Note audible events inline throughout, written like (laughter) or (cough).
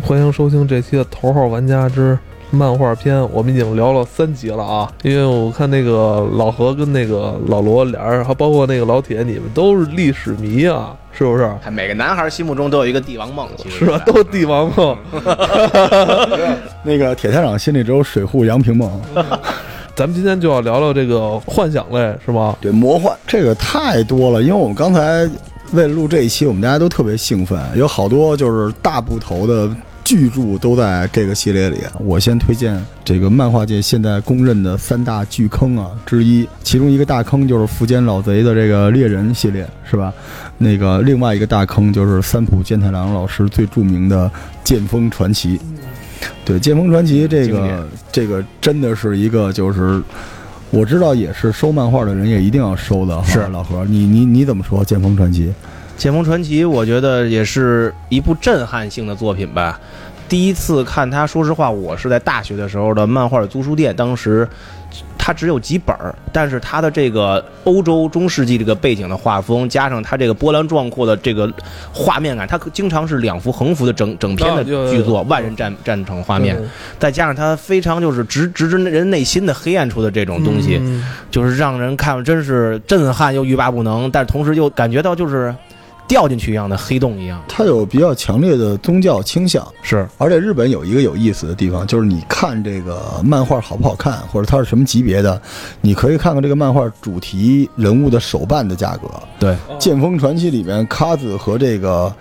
欢迎收听这期的《头号玩家之漫画篇》。我们已经聊了三集了啊，因为我看那个老何跟那个老罗俩人，还包括那个老铁，你们都是历史迷啊，是不是？每个男孩心目中都有一个帝王梦，其实是吧？都帝王梦。(laughs) 那个铁探长心里只有水户洋平梦。(laughs) 咱们今天就要聊聊这个幻想类，是吗？对，魔幻这个太多了，因为我们刚才为了录这一期，我们大家都特别兴奋，有好多就是大部头的巨著都在这个系列里。我先推荐这个漫画界现在公认的三大巨坑啊之一，其中一个大坑就是福建老贼的这个猎人系列，是吧？那个另外一个大坑就是三浦健太郎老师最著名的《剑锋传奇》。对《剑锋传奇》这个这个真的是一个，就是我知道也是收漫画的人也一定要收的。是老何，你你你怎么说《剑锋传奇》？《剑锋传奇》我觉得也是一部震撼性的作品吧。第一次看它，说实话，我是在大学的时候的漫画租书店，当时它只有几本儿，但是它的这个欧洲中世纪这个背景的画风，加上它这个波澜壮阔的这个画面感，它经常是两幅横幅的整整篇的剧作，万人战战场画面，再加上它非常就是直直指人内心的黑暗处的这种东西，就是让人看真是震撼又欲罢不能，但同时又感觉到就是。掉进去一样的黑洞一样，它有比较强烈的宗教倾向，是。而且日本有一个有意思的地方，就是你看这个漫画好不好看，或者它是什么级别的，你可以看看这个漫画主题人物的手办的价格。对，《剑锋传奇》里面卡子和这个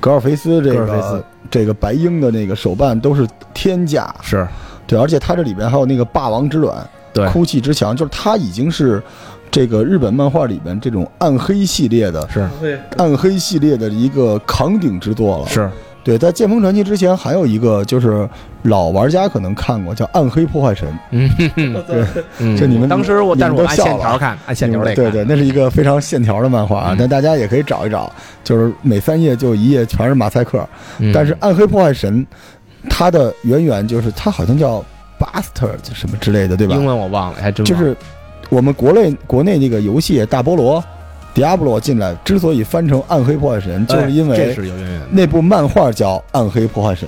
格尔菲斯这个这个白鹰的那个手办都是天价，是对，而且它这里边还有那个霸王之卵，对，哭泣之墙，就是它已经是。这个日本漫画里边这种暗黑系列的，是暗黑系列的一个扛鼎之作了。是对，在《剑锋传奇》之前还有一个，就是老玩家可能看过，叫《暗黑破坏神》。嗯，(laughs) 对，嗯，就你们当时我，但是我按线条看，按线条来看。对对，那是一个非常线条的漫画啊，但大家也可以找一找，就是每三页就一页全是马赛克。但是《暗黑破坏神》，它的渊源就是它好像叫 Buster 什么之类的，对吧？英文我忘了，还真就是。我们国内国内那个游戏《大菠萝》，Diablo 进来，之所以翻成《暗黑破坏神》，就是因为那部漫画叫《暗黑破坏神》，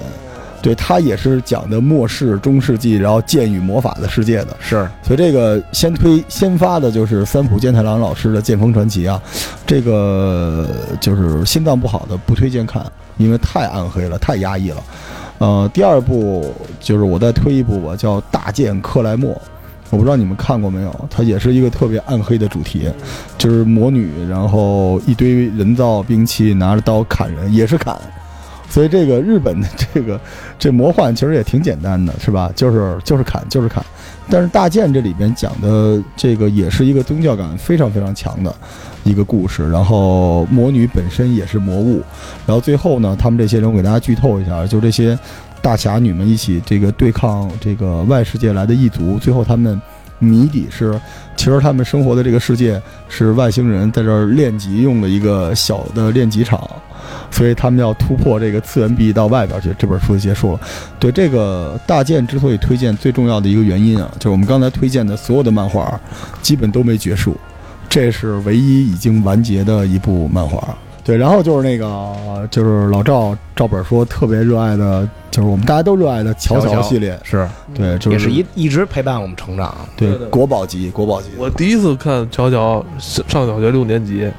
对，它也是讲的末世中世纪，然后剑与魔法的世界的。是，所以这个先推先发的就是三浦健太郎老师的《剑锋传奇》啊，这个就是心脏不好的不推荐看，因为太暗黑了，太压抑了。呃，第二部就是我再推一部吧，叫《大剑克莱默》。我不知道你们看过没有，它也是一个特别暗黑的主题，就是魔女，然后一堆人造兵器，拿着刀砍人，也是砍。所以这个日本的这个这魔幻其实也挺简单的，是吧？就是就是砍，就是砍。但是大剑这里边讲的这个也是一个宗教感非常非常强的一个故事，然后魔女本身也是魔物，然后最后呢，他们这些人我给大家剧透一下，就这些。大侠女们一起这个对抗这个外世界来的异族，最后他们谜底是，其实他们生活的这个世界是外星人在这儿练级用的一个小的练级场，所以他们要突破这个次元壁到外边去。这本书就结束了。对这个大剑之所以推荐，最重要的一个原因啊，就是我们刚才推荐的所有的漫画，基本都没结束，这是唯一已经完结的一部漫画。对，然后就是那个，就是老赵赵本说特别热爱的，就是我们大家都热爱的乔乔系列，是对，就是也是一一直陪伴我们成长。对，国宝级，国宝级。我第一次看乔乔上小学六年级，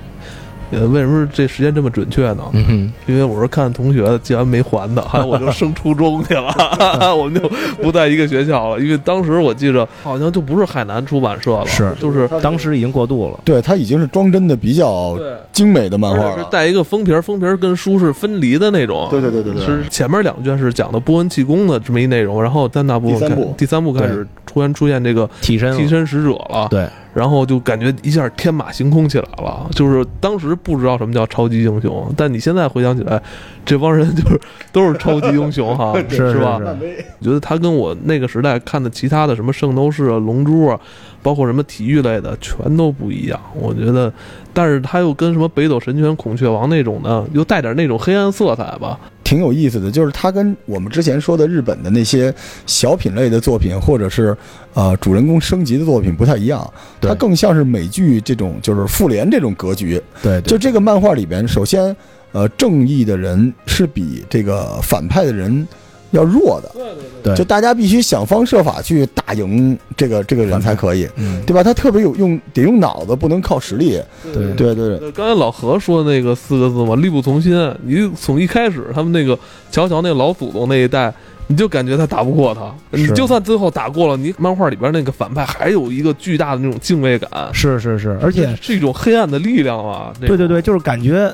呃，为什么这时间这么准确呢？嗯，因为我是看同学借完没还的，还有我就升初中去了，(laughs) 我们就不在一个学校了。因为当时我记着好像就不是海南出版社了，是就是当时已经过渡了。对，它已经是装帧的比较精美的漫画了，是带一个封皮，封皮跟书是分离的那种。对对对对对，是前面两卷是讲的波恩气功的这么一内容，然后三大部第三部第三部开始突然出现这个替身替身使者了，对。然后就感觉一下天马行空起来了，就是当时不知道什么叫超级英雄，但你现在回想起来，这帮人就是都是超级英雄哈，(laughs) 是吧？我觉得他跟我那个时代看的其他的什么圣斗士啊、龙珠啊，包括什么体育类的，全都不一样。我觉得，但是他又跟什么北斗神拳、孔雀王那种的，又带点那种黑暗色彩吧。挺有意思的，就是它跟我们之前说的日本的那些小品类的作品，或者是呃主人公升级的作品不太一样，它更像是美剧这种就是复联这种格局。对，就这个漫画里边，首先呃，正义的人是比这个反派的人要弱的，对对对就大家必须想方设法去打赢这个这个人才可以，嗯，对吧？他特别有用，得用脑子，不能靠实力。对对对对，刚才老何说的那个四个字嘛，力不从心。你从一开始他们那个乔乔那老祖宗那一代，你就感觉他打不过他。你就算最后打过了，你漫画里边那个反派还有一个巨大的那种敬畏感，是是是，而且是一种黑暗的力量啊。对对对，就是感觉。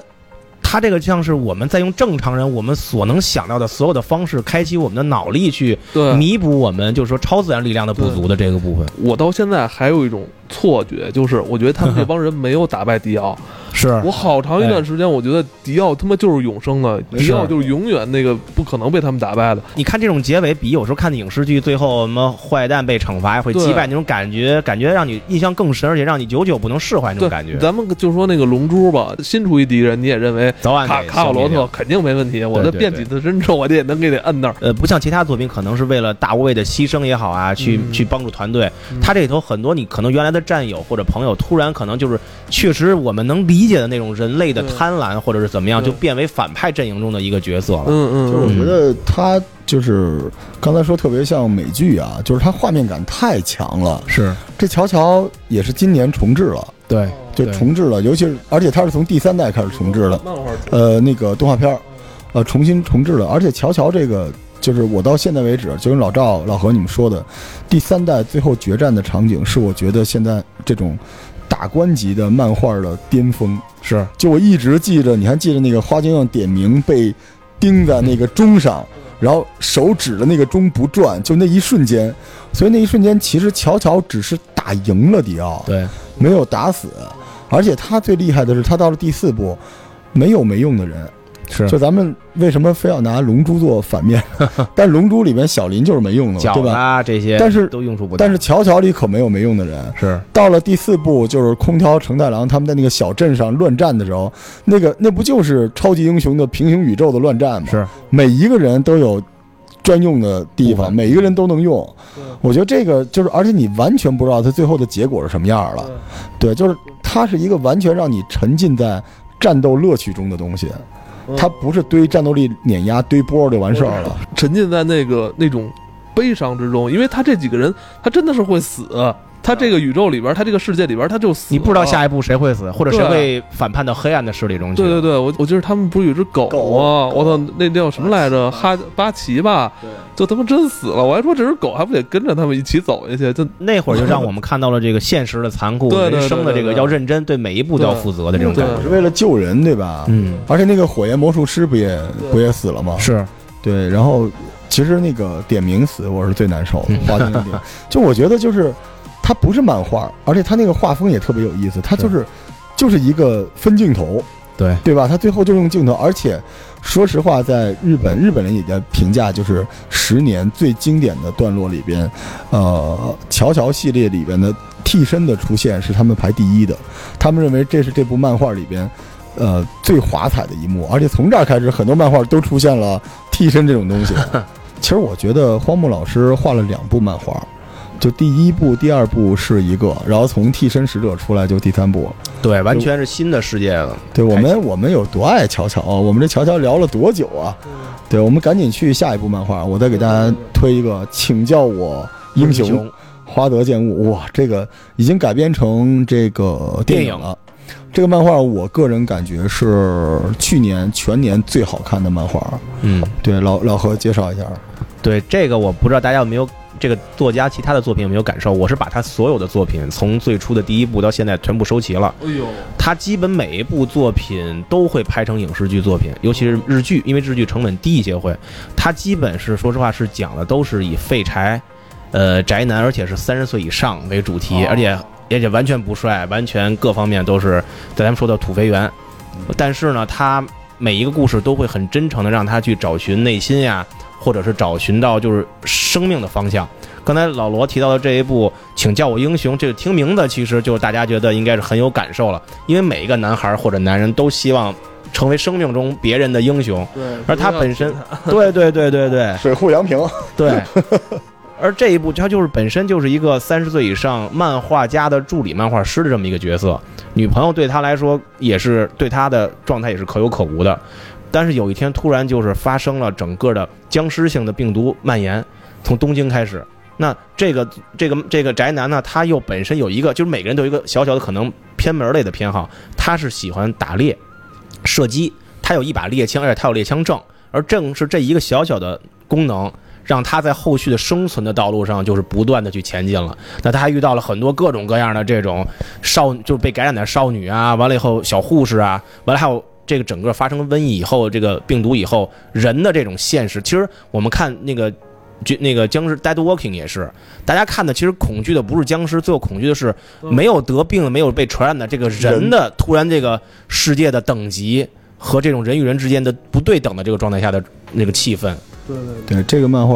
他这个像是我们在用正常人我们所能想到的所有的方式，开启我们的脑力去，弥补我们就是说超自然力量的不足的这个部分。我到现在还有一种错觉，就是我觉得他们这帮人没有打败迪奥。是我好长一段时间，我觉得迪奥他妈就是永生的，迪奥就是永远那个不可能被他们打败的。你看这种结尾，比有时候看的影视剧最后什么坏蛋被惩罚会击败那种感觉，感觉让你印象更深，而且让你久久不能释怀那种感觉。咱们就说那个龙珠吧，新出一敌人，你也认为早晚卡卡瓦罗特肯定没问题，我对对对这变几次身之后，我这也能给你摁那儿。呃，不像其他作品，可能是为了大无畏的牺牲也好啊，去、嗯去帮助团队。嗯他这里头很多你可能原来的战友或者朋友，突然可能就是确实我们能理解的那种人类的贪婪，或者是怎么样，就变为反派阵营中的一个角色了。嗯嗯，就是我嗯觉得他就是刚才说特别像美剧啊，就是他画面感太强了。是。这乔乔也是今年重置了，对，就重置了，尤其是而且他是从第三代开始重置的，漫画呃，那个动画片儿，呃，重新重置了。而且乔乔这个，就是我到现在为止，就跟老赵、老何你们说的，第三代最后决战的场景，是我觉得现在这种大观级的漫画的巅峰。是就我一直记着，你还记得那个花京院点名被钉在那个钟上，然后手指着那个钟不转，就那一瞬间，所以那一瞬间其实乔乔只是打赢了迪奥，对，没有打死，而且他最厉害的是，他到了第四部，没有没用的人。是就咱们为什么非要拿龙珠做反面？(laughs) 但龙珠里面小林就是没用的嘛，对吧？啊这些，但是都用处不大。但是乔乔里可没有没用的人。是到了第四部，就是空调承太郎他们在那个小镇上乱战的时候，那个那不就是超级英雄的平行宇宙的乱战吗？是，每一个人都有专用的地方，每一个人都能用。我觉得这个就是，而且你完全不知道他最后的结果是什么样了。对，就是它是一个完全让你沉浸在战斗乐趣中的东西，他不是堆战斗力碾压堆波就完事儿了。沉浸在那个那种悲伤之中，因为他这几个人，他真的是会死。他这个宇宙里边，他这个世界里边，他就死。你不知道下一步谁会死，或者谁会反叛到黑暗的势力中去。对对对，我我记得他们不是有只狗狗吗？我操，那叫什么来着？哈巴奇吧？就他妈真死了！我还说这只狗还不得跟着他们一起走下去？就那会儿就让我们看到了这个现实的残酷，对对对人生的这个要认真，对每一步都要负责的这种感对觉。是为了救人，对吧？嗯，而且那个火焰魔术师不也不也死了吗？是对，然后其实那个点名死我是最难受的 (laughs) 就我觉得就是它不是漫画，而且它那个画风也特别有意思，它就是就是一个分镜头，对对吧？它最后就用镜头，而且说实话，在日本，日本人也在评价就是十年最经典的段落里边，呃，乔乔系列里边的替身的出现是他们排第一的，他们认为这是这部漫画里边。呃，最华彩的一幕，而且从这儿开始，很多漫画都出现了替身这种东西。(laughs) 其实我觉得荒木老师画了两部漫画，就第一部、第二部是一个，然后从替身使者出来就第三部。对，完全是新的世界了。对我们，我们有多爱乔乔啊？我们这乔乔聊了多久啊？对，我们赶紧去下一部漫画，我再给大家推一个，请叫我英雄。花德剑悟，哇，这个已经改编成这个电影了。这个漫画，我个人感觉是去年全年最好看的漫画。嗯，对，老老何介绍一下。对这个我不知道大家有没有这个作家其他的作品有没有感受？我是把他所有的作品从最初的第一部到现在全部收齐了。哎呦，他基本每一部作品都会拍成影视剧作品，尤其是日剧，因为日剧成本低一些会。他基本是说实话是讲的都是以废柴，呃宅男，而且是三十岁以上为主题，哦而且而且完全不帅，完全各方面都是在咱们说的土肥圆。但是呢，他每一个故事都会很真诚的让他去找寻内心呀，或者是找寻到就是生命的方向。刚才老罗提到的这一部《请叫我英雄》，这个听名字其实就是大家觉得应该是很有感受了，因为每一个男孩或者男人都希望成为生命中别人的英雄，对，而他本身，对对对对对。水户洋平，对，(laughs) 而这一部他就是本身就是一个三十岁以上漫画家的助理漫画师的这么一个角色，女朋友对他来说也是对他的状态也是可有可无的。但是有一天突然就是发生了整个的僵尸性的病毒蔓延，从东京开始。那这个这个这个宅男呢，他又本身有一个，就是每个人都有一个小小的可能偏门类的偏好，他是喜欢打猎、射击，他有一把猎枪，而且他有猎枪证，而正是这一个小小的功能，让他在后续的生存的道路上就是不断的去前进了。那他还遇到了很多各种各样的这种少，就是被感染的少女啊，完了以后小护士啊，完了还有。这个整个发生瘟疫以后，这个病毒以后，人的这种现实，其实我们看那个，就那个僵尸 Dead Walking 也是，大家看的其实恐惧的不是僵尸，最后恐惧的是没有得病、没有被传染的这个人的突然这个世界的等级和这种人与人之间的不对等的这个状态下的那个气氛。对对对，这个漫画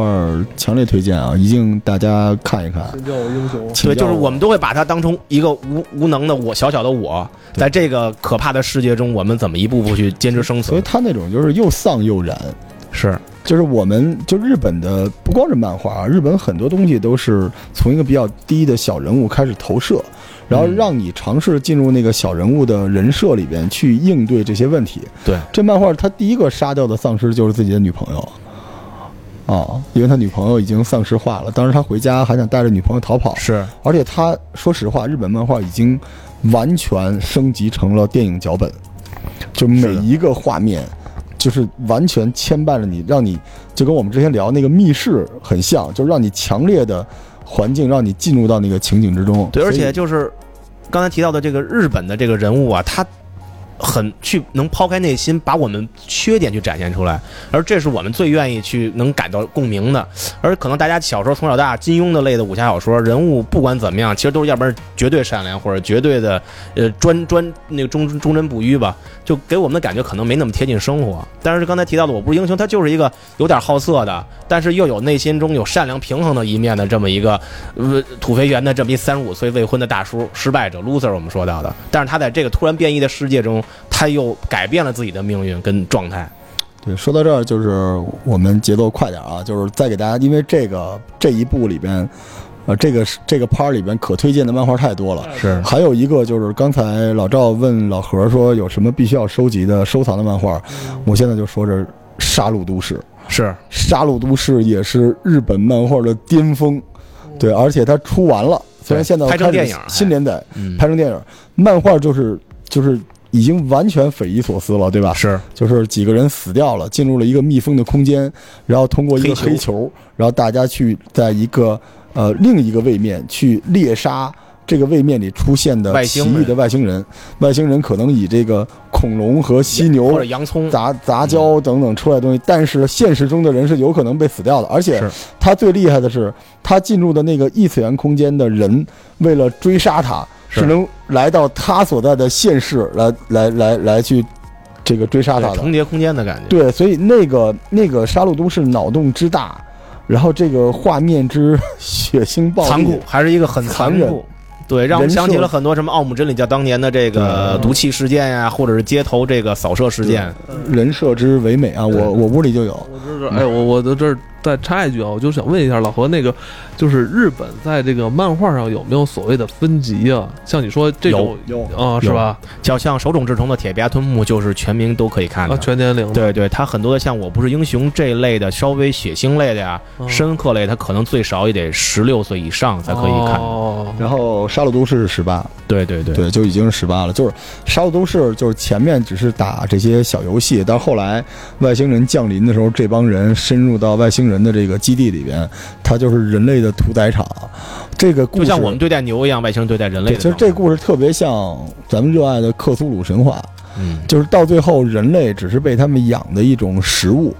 强烈推荐啊，一定大家看一看。请叫我英雄。对，就是我们都会把它当成一个无无能的我，小小的我，在这个可怕的世界中，我们怎么一步步去坚持生存？所以他那种就是又丧又燃，是就是我们就日本的不光是漫画啊，日本很多东西都是从一个比较低的小人物开始投射，然后嗯让你尝试进入那个小人物的人设里边去应对这些问题。对，这漫画他第一个杀掉的丧尸就是自己的女朋友。啊，因为他女朋友已经丧尸化了，当时他回家还想带着女朋友逃跑，是。而且他说实话，日本漫画已经完全升级成了电影脚本，就每一个画面就是完全牵绊着你，让你就跟我们之前聊那个密室很像，就让你强烈的环境让你进入到那个情景之中。对，而且就是刚才提到的这个日本的这个人物啊，他很去能抛开内心，把我们缺点去展现出来，而这是我们最愿意去能感到共鸣的。而可能大家小时候从小到大金庸的类的武侠小说，人物不管怎么样，其实都是要不然绝对善良，或者绝对的呃专专 (laughs) 那个忠忠贞不渝吧，就给我们的感觉可能没那么贴近生活。但是刚才提到的我不是英雄，他就是一个有点好色的，但是又有内心中有善良平衡的一面的这么一个呃土肥圆的这么一三十五岁未婚的大叔，失败者 loser 我们说到的，但是他在这个突然变异的世界中，他又改变了自己的命运跟状态。对，说到这儿就是我们节奏快点啊，就是再给大家，因为这个这一部里边，呃，这个这个 part 里边可推荐的漫画太多了。是。还有一个就是刚才老赵问老何说有什么必须要收集的收藏的漫画，我现在就说这《杀戮都市》，《是，杀戮都市》也是日本漫画的巅峰，对，而且它出完了，虽然现在拍成电影新年代嗯，拍成电影，漫画就是就是已经完全匪夷所思了，对吧？是。就是几个人死掉了，进入了一个密封的空间，然后通过一个黑球。然后大家去在一个呃另一个位面去猎杀这个位面里出现的奇异的外星人。外星人可能以这个恐龙和犀牛或牛者洋葱，杂杂交等等出来的东西，但是现实中的人是有可能被死掉的，而且他最厉害的是，他进入的那个异次元空间的人，为了追杀他，是是能来到他所在的现世来来来来去这个追杀他的。重叠空间的感觉。对，所以那个那个杀戮都市脑洞之大，然后这个画面之 (laughs) 血腥暴力，残酷，还是一个很残酷。对，让我们想起了很多什么奥姆真理教当年的这个毒气事件呀，或者是街头这个扫射事件。人设之唯美啊！我我屋里就有，我知道，哎，我我在这儿再插一句啊，我就想问一下老何，那个就是日本在这个漫画上有没有所谓的分级啊？像你说这种有啊，是吧？叫像手冢治虫的《铁臂阿童木》，就是全民都可以看啊，的。全年龄，对对，它很多的像《我不是英雄》这一类的稍微血腥类的呀、嗯深刻类，它可能最少也得十六岁以上才可以看。哦，然后杀戮都市是十八，对对对，对，就已经是十八了。就是杀戮都市，就是前面只是打这些小游戏，但后来外星人降临的时候，这帮人深入到外星人的这个基地里边，它就是人类的屠宰场。这个故事就像我们对待牛一样，外星人对待人类。其实这故事特别像咱们热爱的克苏鲁神话，嗯，就是到最后人类只是被他们养的一种食物，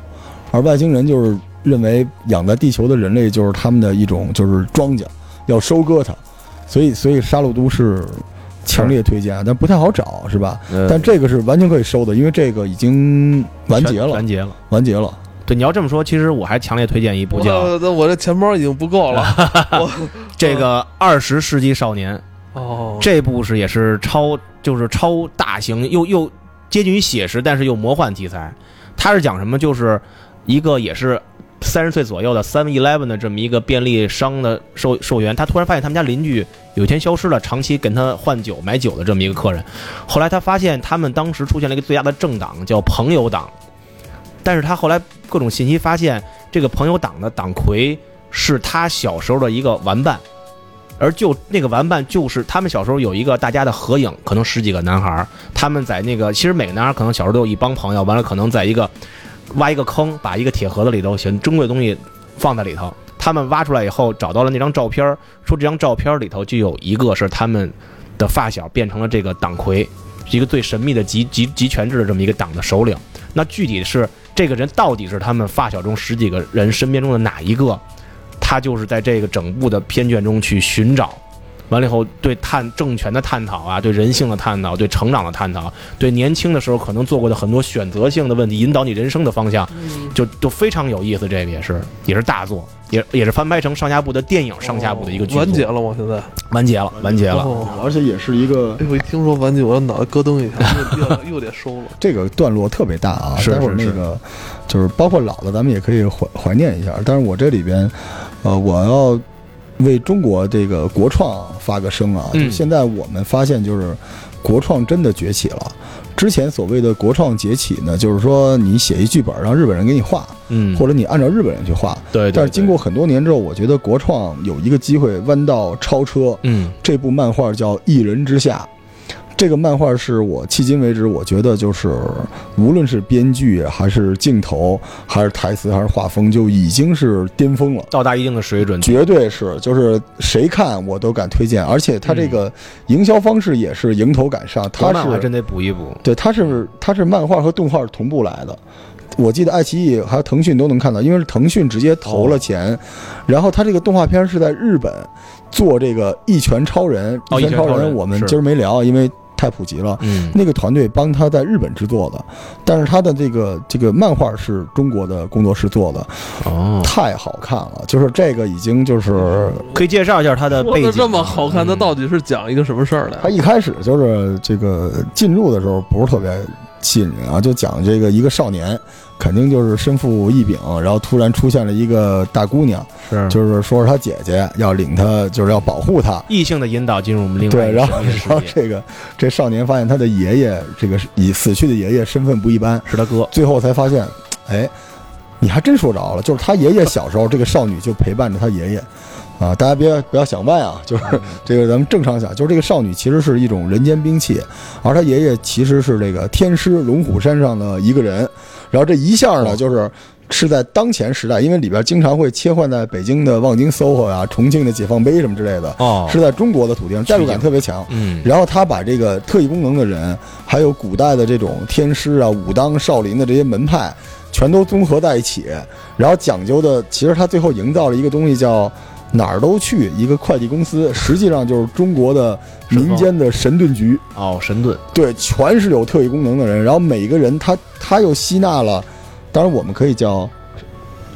而外星人就是认为养在地球的人类就是他们的一种就是庄稼，要收割它，所以所以杀戮都市强烈推荐，但不太好找是吧？呃但这个是完全可以收的，因为这个已经完结了完，结了。完结了。对，你要这么说，其实我还强烈推荐一部叫我那我这钱包已经不够了。(laughs) 我 (laughs) 这个《二十世纪少年》，哦，这部是也是超就是超大型又又接近于写实，但是又魔幻题材。它是讲什么？就是一个也是三十岁左右的 Seven Eleven 的这么一个便利商的售售员，他突然发现他们家邻居有一天消失了，长期跟他换酒买酒的这么一个客人。后来他发现他们当时出现了一个最大的政党，叫朋友党。但是他后来各种信息发现，这个朋友党的党魁是他小时候的一个玩伴，而就那个玩伴就是他们小时候有一个大家的合影，可能十几个男孩，他们在那个其实每个男孩可能小时候都有一帮朋友，完了可能在一个挖一个坑，把一个铁盒子里头选珍贵的东西放在里头。他们挖出来以后，找到了那张照片，说这张照片里头就有一个是他们的发小变成了这个党魁，一个最神秘的集集集权制的这么一个党的首领。那具体是这个人到底是他们发小中十几个人身边中的哪一个？他就是在这个整部的片卷中去寻找，完了以后对探政权的探讨啊，对人性的探讨，对成长的探讨，对年轻的时候可能做过的很多选择性的问题，引导你人生的方向，就就非常有意思。这个也是也是大作，也也是翻拍成上下部的电影上下部的一个剧作。完结了吗？现在完结了，完结了。哦而且也是一个哎，我一听说完结，我脑袋咯噔一下，(laughs) 又又又得收了。这个段落特别大啊，是待会儿是那个就是包括老的，咱们也可以怀怀念一下。但是我这里边，呃，我要为中国这个国创发个声啊！嗯就现在我们发现，就是国创真的崛起了。之前所谓的国创崛起呢，就是说你写一剧本让日本人给你画，嗯，或者你按照日本人去画。对，对但是经过很多年之后，我觉得国创有一个机会弯道超车。嗯这部漫画叫《一人之下》，这个漫画是我迄今为止我觉得就是无论是编剧还是镜头还是台词还是画风，就已经是巅峰了。到达一定的水准，绝对是，就是谁看我都敢推荐，而且它这个营销方式也是迎头赶上，它是还真得补一补。对，它是它是漫画和动画同步来的。我记得爱奇艺还有腾讯都能看到，因为是腾讯直接投了钱，然后它这个动画片是在日本做这个《一拳超人》，一拳超人我们今儿没聊，因为太普及了。嗯，那个团队帮他在日本制作的，但是他的这个这个漫画是中国的工作室做的，哦，太好看了。就是这个已经就是可以介绍一下他的背景这么好看，它嗯到底是讲一个什么事儿的呀？他一开始就是这个进入的时候不是特别吸引人啊，就讲这个一个少年，肯定就是身负异禀，然后突然出现了一个大姑娘，是就是说是她姐姐要领她，就是要保护她。异性的引导进入我们另外对，一个然后然后，这个这少年发现他的爷爷，这个已死去的爷爷身份不一般，是他哥。最后才发现，哎，你还真说着了，就是他爷爷小时候，这个少女就陪伴着他爷爷。啊，大家别不要想歪啊，(laughs) 就是这个咱们正常想，就是这个少女其实是一种人间兵器，而她爷爷其实是这个天师龙虎山上的一个人。然后这一下呢，就是是在当前时代，因为里边经常会切换在北京的望京 SOHO 啊、重庆的解放碑什么之类的，哦。是在中国的土地上，代入感特别强。嗯，然后他把这个特异功能的人，还有古代的这种天师啊、武当、少林的这些门派，全都综合在一起，然后讲究的，其实他最后营造了一个东西叫哪儿都去，一个快递公司，实际上就是中国的民间的神盾局，哦，神盾，对，全是有特异功能的人，然后每个人他他又吸纳了，当然我们可以叫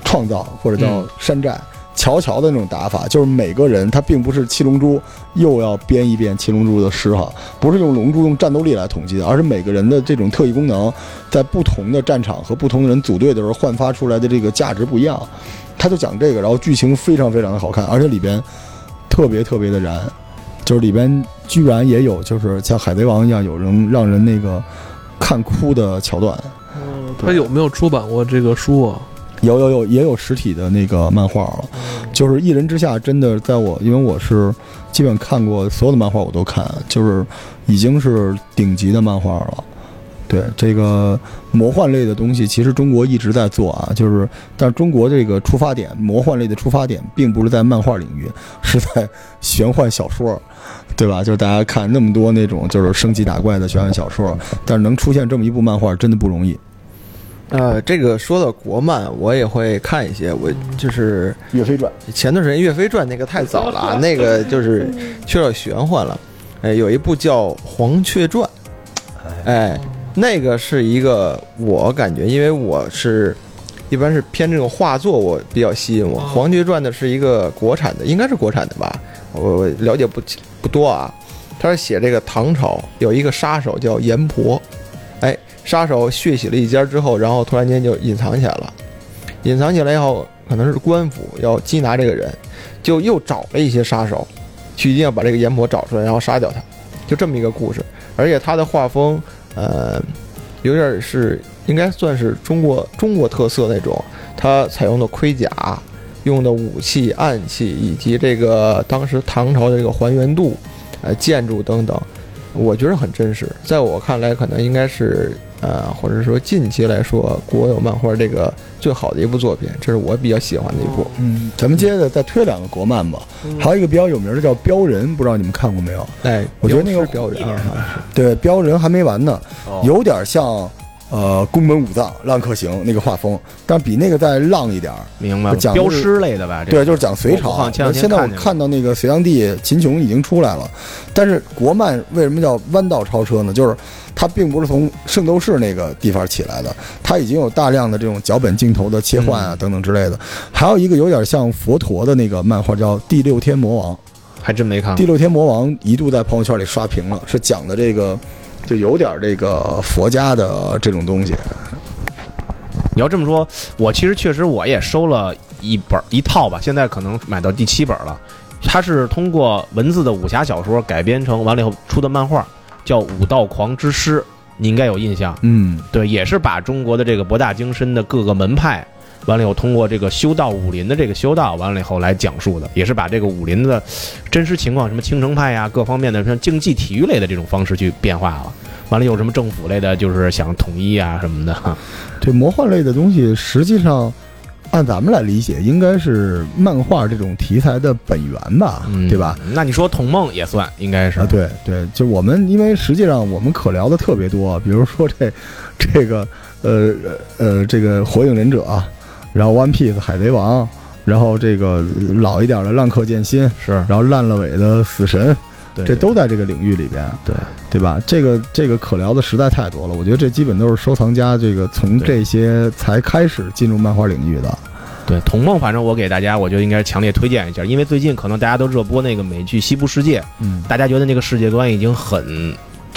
创造或者叫嗯。山寨。乔乔的那种打法，就是每个人他并不是七龙珠又要编一遍七龙珠的诗哈，不是用龙珠用战斗力来统计的，而是每个人的这种特异功能，在不同的战场和不同的人组队的时候焕发出来的这个价值不一样。他就讲这个，然后剧情非常非常的好看，而且里边特别特别的燃，就是里边居然也有就是像海贼王一样有人让人那个看哭的桥段，他有没有出版过这个书啊？有有有也有实体的那个漫画了。就是《一人之下》真的在我，因为我是基本看过所有的漫画，我都看，就是已经是顶级的漫画了。对这个魔幻类的东西，其实中国一直在做啊，就是但是中国这个出发点，魔幻类的出发点，并不是在漫画领域，是在玄幻小说，对吧？就是大家看那么多那种就是升级打怪的玄幻小说，但是能出现这么一部漫画，真的不容易。呃，这个说到国漫，我也会看一些。我就是《岳飞传》前段时间《岳飞传》那个太早了啊，(laughs) 那个就是缺少玄幻了。哎，有一部叫《黄雀传》，哎，那个是一个我感觉，因为我是一般是偏这种画作，我比较吸引我。《黄雀传》的是一个国产的，应该是国产的吧？我我了解不不多啊。他是写这个唐朝有一个杀手叫阎婆，哎，杀手血洗了一家之后，然后突然间就隐藏起来了。隐藏起来以后，可能是官府要缉拿这个人，就又找了一些杀手，去一定要把这个阎婆找出来，然后杀掉他，就这么一个故事。而且他的画风，呃，有点是应该算是中国中国特色那种，他采用的盔甲、用的武器、暗器以及这个当时唐朝的这个还原度，呃，建筑等等，我觉得很真实。在我看来，可能应该是呃，或者说近期来说，国有漫画这个最好的一部作品，这是我比较喜欢的一部。嗯，咱们接着再推两个国漫吧。嗯还有一个比较有名的叫《镖人》，不知道你们看过没有？哎，我觉得那个镖人啊，对，《镖人》还没完呢，哦有点像呃宫本武藏浪客行那个画风，但比那个再浪一点儿。明白了，讲的是标师类的吧？对，就是讲隋朝现在我看到那个隋炀帝秦琼已经出来了，但是国漫为什么叫弯道超车呢？就是它并不是从圣斗士那个地方起来的，它已经有大量的这种脚本镜头的切换啊、等等之类的。还有一个有点像佛陀的那个漫画叫《第六天魔王》，还真没看《第。六天魔王》一度在朋友圈里刷屏了，是讲的这个。就有点这个佛家的这种东西，你要这么说，我其实确实我也收了一本一套吧，现在可能买到第七本了。它是通过文字的武侠小说改编成完了以后出的漫画，叫《武道狂之师》，你应该有印象。嗯，对，也是把中国的这个博大精深的各个门派，完了以后通过这个修道武林的这个修道，完了以后来讲述的，也是把这个武林的真实情况，什么青城派呀，各方面的像竞技体育类的这种方式去变化了。完了有什么政府类的，就是想统一啊什么的。(laughs) 这魔幻类的东西，实际上按咱们来理解，应该是漫画这种题材的本源吧，嗯，对吧？？那你说童梦也算，应该是啊，对对，就我们因为实际上我们可聊的特别多，比如说这这个呃呃这个火影忍者啊，然后 One Piece 海贼王，然后这个老一点的浪客剑心，是，然后烂了尾的死神，对，这都在这个领域里边，对对吧？这个这个可聊的实在太多了，我觉得这基本都是收藏家这个从这些才开始进入漫画领域的。对童梦，反正我给大家，我就应该强烈推荐一下，因为最近可能大家都热播那个美剧《西部世界》，嗯，大家觉得那个世界观已经很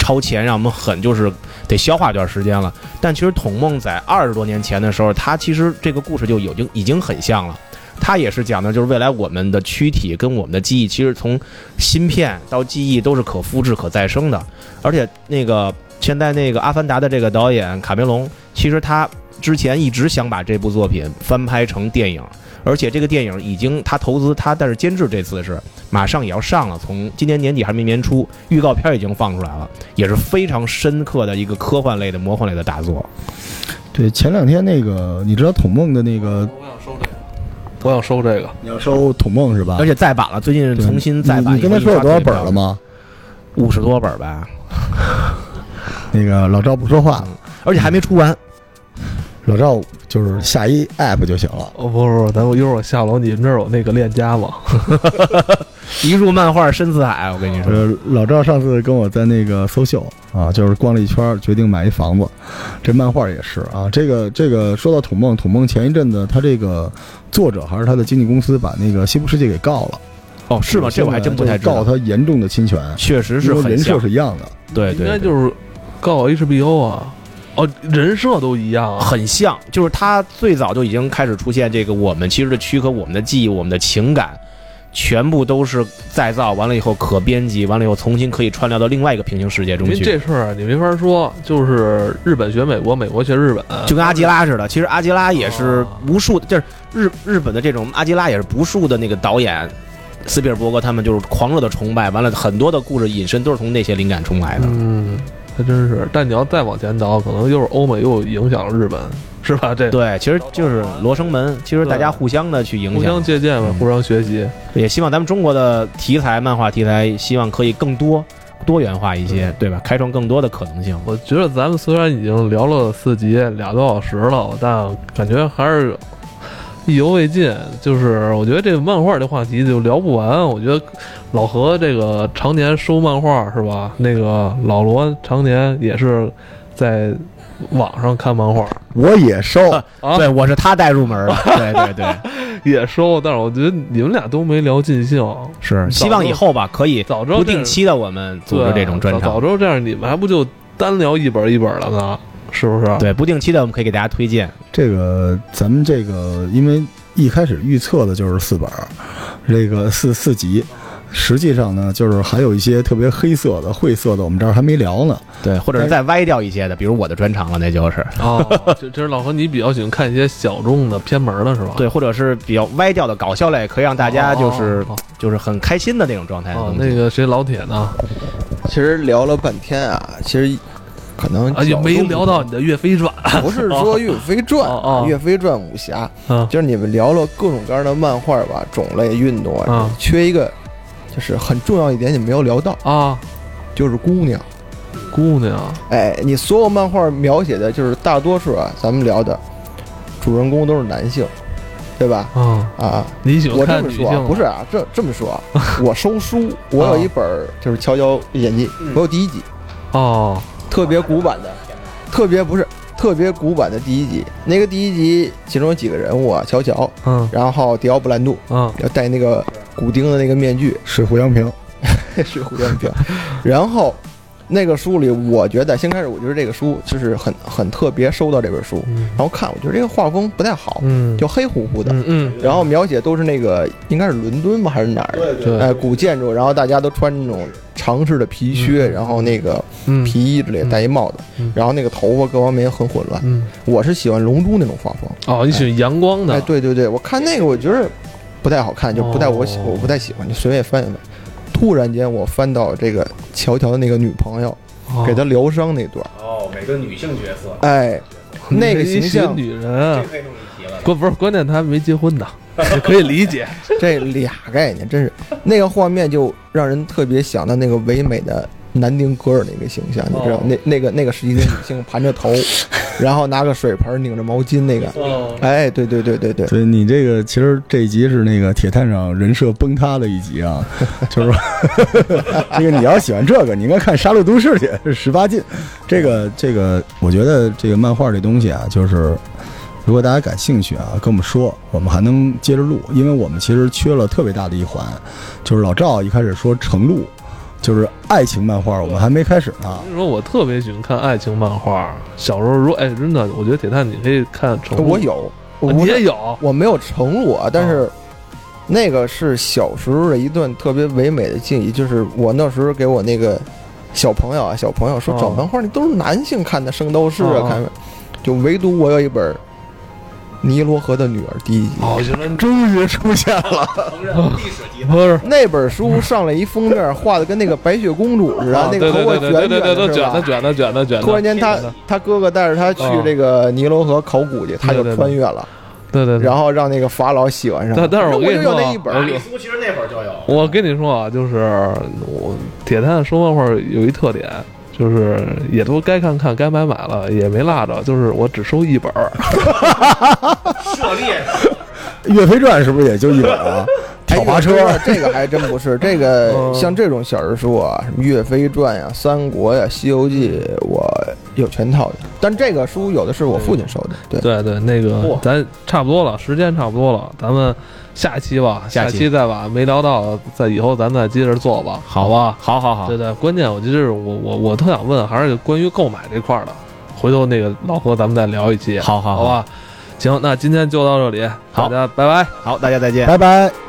超前，让我们很就是得消化一段时间了。但其实童梦在二十多年前的时候，它其实这个故事就已经已经很像了。它也是讲的，就是未来我们的躯体跟我们的记忆，其实从芯片到记忆都是可复制、可再生的。而且那个现在那个《阿凡达》的这个导演卡梅隆，其实他之前一直想把这部作品翻拍成电影，而且这个电影已经他投资他，但是监制这次是马上也要上了，从今年年底还没年初，预告片已经放出来了，也是非常深刻的一个科幻类的、魔幻类的大作。对，前两天那个你知道统梦的那个，我想收这个，我想收这个。你要收统梦是吧？而且再版了，最近重新再版。你你跟他说有多少本了？吗？五十多本吧，(laughs) 那个老赵不说话了，而且还没出完。老赵就是下一 app 就行了。哦，不是不是，咱我一会儿我下楼，你们这儿有那个链家吗？(laughs) 一入漫画深似海，我跟你说。呃，老赵上次跟我在那个搜秀啊，就是逛了一圈，决定买一房子。这漫画也是啊，这个这个说到土梦，土梦前一阵子他这个作者还是他的经纪公司把那个西部世界给告了，哦，是吗？这我还真不太知道。告他严重的侵权，确实是人设，是一样的。对对，对应该就是告 HBO 啊。哦，人设都一样啊。很像，就是他最早就已经开始出现这个我们其实的躯壳、我们的记忆、我们的情感，全部都是再造完了以后可编辑，完了以后重新可以串联到另外一个平行世界中去。这事儿啊，你没法说，就是日本学美国，美国学日本，就跟阿基拉似的，其实阿基拉也是无数，就是日日本的这种阿基拉也是无数的那个导演，斯皮尔伯格他们就是狂热的崇拜，完了很多的故事引申都是从那些灵感冲来的。嗯，还真是。但你要再往前倒，可能又是欧美又影响了日本，是吧？这对，其实就是罗生门，其实大家互相的去影响互相，借鉴嘛，嗯互相学习。也希望咱们中国的题材漫画题材，希望可以更多多元化一些，对吧？开创更多的可能性。我觉得咱们虽然已经聊了四集俩多小时了，但感觉还是意犹未尽。就是我觉得这个漫画这话题就聊不完。我觉得老何这个常年收漫画是吧？那个老罗常年也是在网上看漫画我也收，啊，对，我是他带入门的，对对对，(laughs) 也收，但是我觉得你们俩都没聊尽兴。是希望以后吧，可以早知道不定期的我们组织这种专场早。知道这样，你们还不就单聊一本一本了呢？是不是？对，不定期的我们可以给大家推荐。这个咱们这个，因为一开始预测的就是四本儿，这个四四集。实际上呢，就是还有一些特别黑色的、晦涩的，我们这儿还没聊呢。对，或者是再歪掉一些的，比如我的专长了，那就是哦，就就是老何，你比较喜欢看一些小众的偏门的是吧？对，或者是比较歪掉的搞笑类，可以让大家就是哦就是很开心的那种状态。那个谁老铁呢？其实聊了半天啊，其实可能啊，也没聊到你的岳飞传。(laughs) 不是说 (laughs) 岳飞传哦哦岳飞传武侠，啊就是你们聊了各种各样的漫画吧，种类、运动啊啊，缺一个，就是很重要一点，你没有聊到，啊，就是姑娘。姑娘。哎，你所有漫画描写的就是大多数啊，咱们聊的主人公都是男性，对吧？嗯，啊，你喜欢我这么说啊看女性？不是啊，这这么说啊，(laughs) 我收书，我有一本就是《悄悄历险记》，我有第一集，哦，特别古板的，特别不是特别古板的第一集。那个第一集其中有几个人物啊，乔乔，嗯然后迪奥布兰度嗯要戴那个骨钉的那个面具，水壶杨平，(laughs) 水壶杨平。然后那个书里，我觉得先开始我觉得这个书就是很很特别，收到这本书，嗯。然后看，我觉得这个画风不太好，嗯，就黑乎乎的。然后描写都是那个应该是伦敦吧还是哪儿？对哎，古建筑，然后大家都穿那种长式的皮靴，然后那个嗯。皮衣之类，戴一帽子嗯，然后那个头发各方面很混乱。嗯。我是喜欢龙珠那种画风。哦，你喜欢阳光的。哎，对对对，我看那个我觉得不太好看，就不太我喜哦。我不太喜欢，就随便翻一翻。突然间，我翻到这个乔乔的那个女朋友哦。给他疗伤那段，哦，每个女性角色，哎，(laughs) 那个形象，女人。关不是关键，他还没结婚呢，(laughs) 也可以理解。(laughs) 这俩概念真是，那个画面就让人特别想到那个唯美的南丁格尔那个形象，你知道哦。那那个那个时期的女性盘着头，然后拿个水盆拧着毛巾那个，哦，哎，对对对对对，所以你这个其实这一集是那个铁探长人设崩塌的一集啊，(laughs) 就是说 (laughs) 这个你要喜欢这个，你应该看《杀戮都市》去，是十八禁。这个这个，我觉得这个漫画这东西啊，就是如果大家感兴趣啊，跟我们说，我们还能接着录，因为我们其实缺了特别大的一环，就是老赵一开始说程璐，就是爱情漫画，我们还没开始呢。你说我特别喜欢看爱情漫画，小时候如果哎真的，我觉得铁蛋你可以看成我有，我啊你也有？我没有承诺啊，但是那个是小时候的一段特别唯美的记忆，就是我那时候给我那个小朋友啊，小朋友说哦找漫画，你都是男性看的《圣斗士》哦啊，看，就唯独我有一本《尼罗河的女儿》第一集。哦，原来终于出现了，历 (laughs) 史不是。那本书上来一封面，画的跟那个白雪公主似的，啊那个头发卷卷的的？卷的卷的卷的。突然间他他哥哥带着他去哦这个尼罗河考古去，他就穿越了，对对对，然后让那个法老喜欢上。但但是我跟你说啊那一本我玛丽苏其实那会儿就有。我跟你说啊，就是我铁探说漫画有一特点，就是也都该看看，该买买了，也没落着，就是我只收一本儿。涉猎《岳飞传》是不是也就一本啊？(laughs) 挑滑车，哎这个还真不是。这个 (laughs) 嗯像这种小人书啊，什么《岳飞传》呀、《三国》呀、《西游记》，我有全套的。但这个书有的是我父亲收的，对。对对，那个咱差不多了，时间差不多了，咱们下期吧，下下期期再把没聊到，在以后咱再接着做吧，好吧？好好好对，对，关键我就是我我我特想问，还是关于购买这块儿的，回头那个老何咱们再聊一期，好好好好吧？行，那今天就到这里，好大家拜拜。好，大家再见。拜拜。